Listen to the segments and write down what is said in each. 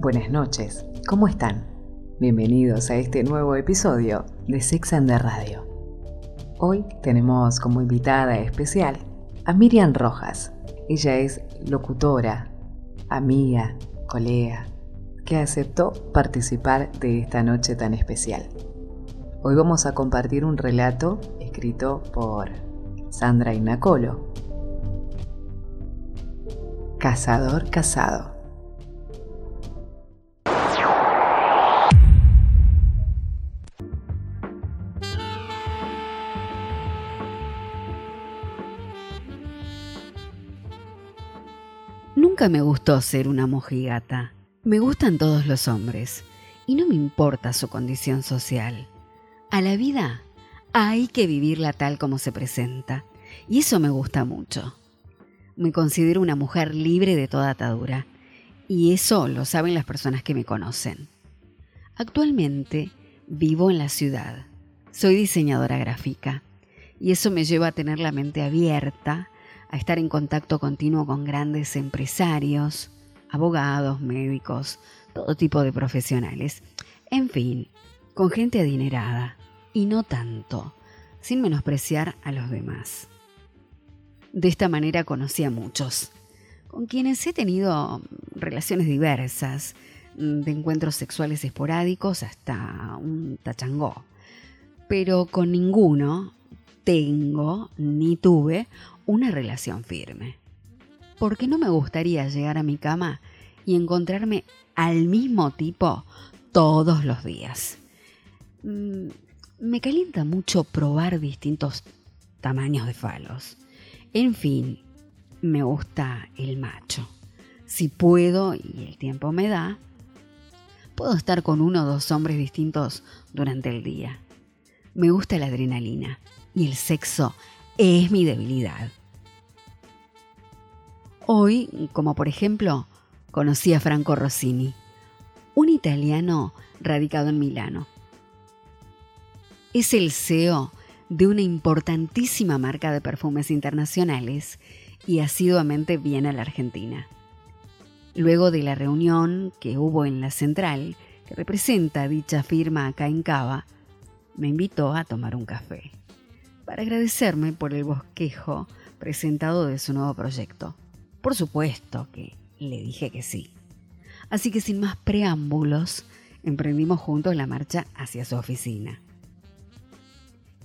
Buenas noches, ¿cómo están? Bienvenidos a este nuevo episodio de Sex and the Radio. Hoy tenemos como invitada especial a Miriam Rojas. Ella es locutora, amiga, colega, que aceptó participar de esta noche tan especial. Hoy vamos a compartir un relato escrito por Sandra Inacolo. Cazador casado. Nunca me gustó ser una mojigata. Me gustan todos los hombres y no me importa su condición social. A la vida hay que vivirla tal como se presenta y eso me gusta mucho. Me considero una mujer libre de toda atadura y eso lo saben las personas que me conocen. Actualmente vivo en la ciudad. Soy diseñadora gráfica y eso me lleva a tener la mente abierta a estar en contacto continuo con grandes empresarios, abogados, médicos, todo tipo de profesionales. En fin, con gente adinerada y no tanto, sin menospreciar a los demás. De esta manera conocí a muchos, con quienes he tenido relaciones diversas, de encuentros sexuales esporádicos hasta un tachangó. Pero con ninguno tengo ni tuve una relación firme. Porque no me gustaría llegar a mi cama y encontrarme al mismo tipo todos los días. Mm, me calienta mucho probar distintos tamaños de falos. En fin, me gusta el macho. Si puedo y el tiempo me da, puedo estar con uno o dos hombres distintos durante el día. Me gusta la adrenalina y el sexo es mi debilidad. Hoy, como por ejemplo, conocí a Franco Rossini, un italiano radicado en Milano. Es el CEO de una importantísima marca de perfumes internacionales y asiduamente viene a la Argentina. Luego de la reunión que hubo en la central, que representa dicha firma acá en Cava, me invitó a tomar un café, para agradecerme por el bosquejo presentado de su nuevo proyecto. Por supuesto que le dije que sí. Así que sin más preámbulos, emprendimos juntos la marcha hacia su oficina.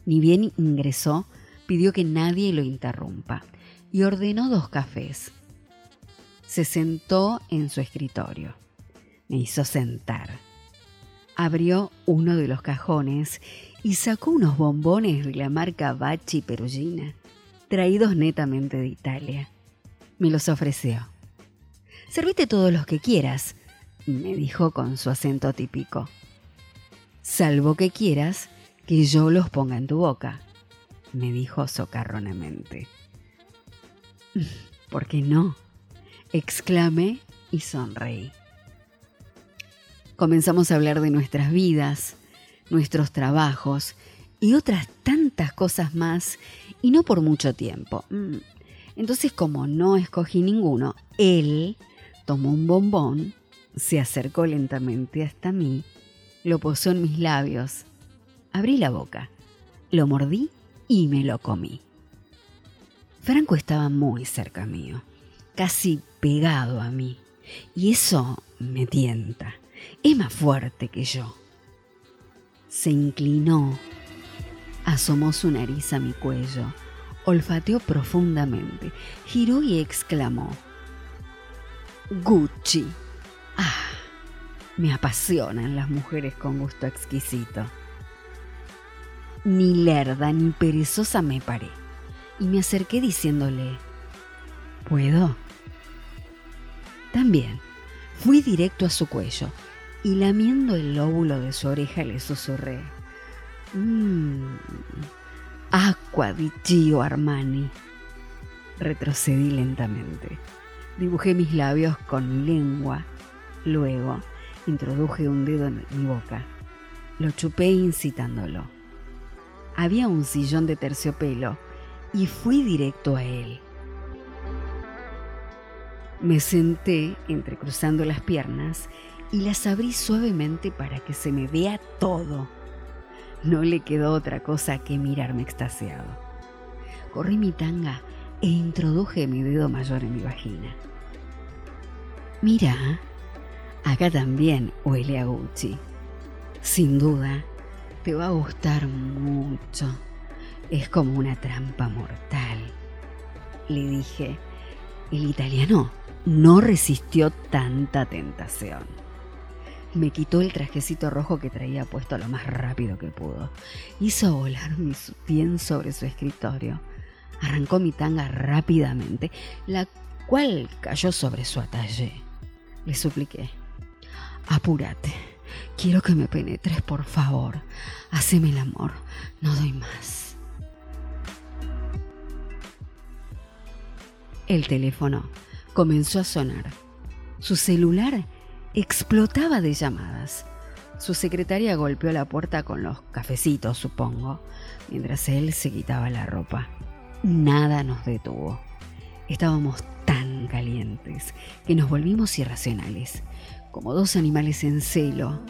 Ni bien ingresó, pidió que nadie lo interrumpa y ordenó dos cafés. Se sentó en su escritorio. Me hizo sentar. Abrió uno de los cajones y sacó unos bombones de la marca Baci Perugina, traídos netamente de Italia me los ofreció. Servite todos los que quieras, me dijo con su acento típico. Salvo que quieras que yo los ponga en tu boca, me dijo socarronamente. ¿Por qué no? exclamé y sonreí. Comenzamos a hablar de nuestras vidas, nuestros trabajos y otras tantas cosas más, y no por mucho tiempo. Entonces, como no escogí ninguno, él tomó un bombón, se acercó lentamente hasta mí, lo posó en mis labios, abrí la boca, lo mordí y me lo comí. Franco estaba muy cerca mío, casi pegado a mí, y eso me tienta, es más fuerte que yo. Se inclinó, asomó su nariz a mi cuello, olfateó profundamente, giró y exclamó, Gucci. Ah, me apasionan las mujeres con gusto exquisito. Ni lerda ni perezosa me paré y me acerqué diciéndole, ¿puedo? También fui directo a su cuello y lamiendo el lóbulo de su oreja le susurré, mmm, Aqua di Gio Armani. Retrocedí lentamente. Dibujé mis labios con lengua. Luego introduje un dedo en mi boca. Lo chupé incitándolo. Había un sillón de terciopelo y fui directo a él. Me senté entrecruzando las piernas y las abrí suavemente para que se me vea todo. No le quedó otra cosa que mirarme extasiado. Corrí mi tanga e introduje mi dedo mayor en mi vagina. Mira, acá también huele a Gucci. Sin duda, te va a gustar mucho. Es como una trampa mortal. Le dije, el italiano no resistió tanta tentación. Me quitó el trajecito rojo que traía puesto lo más rápido que pudo. Hizo volar mi bien sobre su escritorio. Arrancó mi tanga rápidamente, la cual cayó sobre su atalle. Le supliqué. Apúrate. Quiero que me penetres, por favor. Haceme el amor. No doy más. El teléfono comenzó a sonar. Su celular explotaba de llamadas. Su secretaria golpeó la puerta con los cafecitos, supongo, mientras él se quitaba la ropa. Nada nos detuvo. Estábamos tan calientes que nos volvimos irracionales, como dos animales en celo.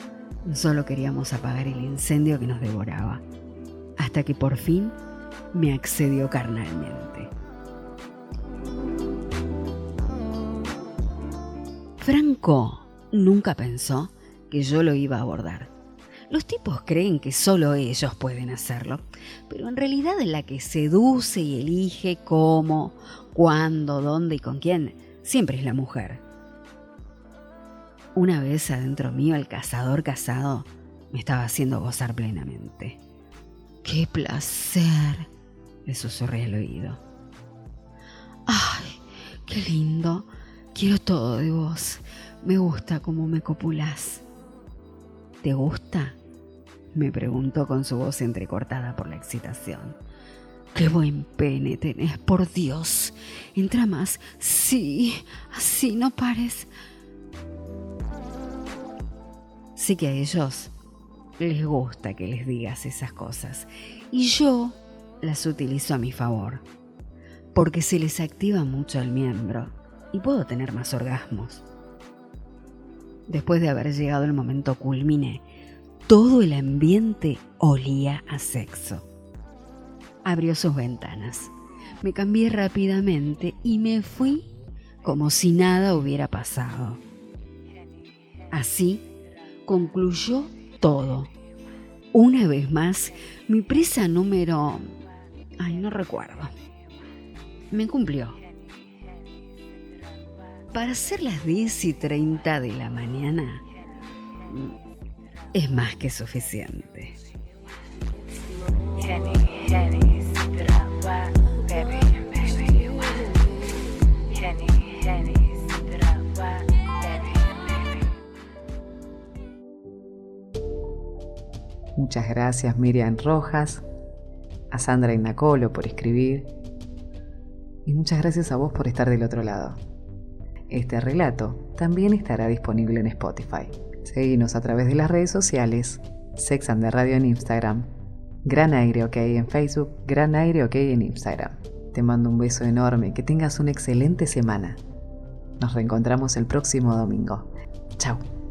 Solo queríamos apagar el incendio que nos devoraba, hasta que por fin me accedió carnalmente. Franco nunca pensó que yo lo iba a abordar. Los tipos creen que solo ellos pueden hacerlo, pero en realidad la que seduce y elige cómo, cuándo, dónde y con quién siempre es la mujer. Una vez adentro mío el cazador casado me estaba haciendo gozar plenamente. ¡Qué placer! le susurré al oído. ¡Ay, qué lindo! Quiero todo de vos. Me gusta cómo me copulás. ¿Te gusta? Me preguntó con su voz entrecortada por la excitación. Qué buen pene tenés, por Dios. Entra más. Sí, así no pares. Sí que a ellos les gusta que les digas esas cosas. Y yo las utilizo a mi favor. Porque se les activa mucho el miembro y puedo tener más orgasmos. Después de haber llegado el momento culmine, todo el ambiente olía a sexo. Abrió sus ventanas. Me cambié rápidamente y me fui como si nada hubiera pasado. Así concluyó todo. Una vez más, mi prisa número... Ay, no recuerdo. Me cumplió. Para ser las 10 y 30 de la mañana es más que suficiente. Muchas gracias Miriam Rojas, a Sandra Inacolo por escribir y muchas gracias a vos por estar del otro lado. Este relato también estará disponible en Spotify. Seguinos a través de las redes sociales, Sex and the Radio en Instagram, Gran Aire OK en Facebook, Gran Aire OK en Instagram. Te mando un beso enorme, que tengas una excelente semana. Nos reencontramos el próximo domingo. Chao.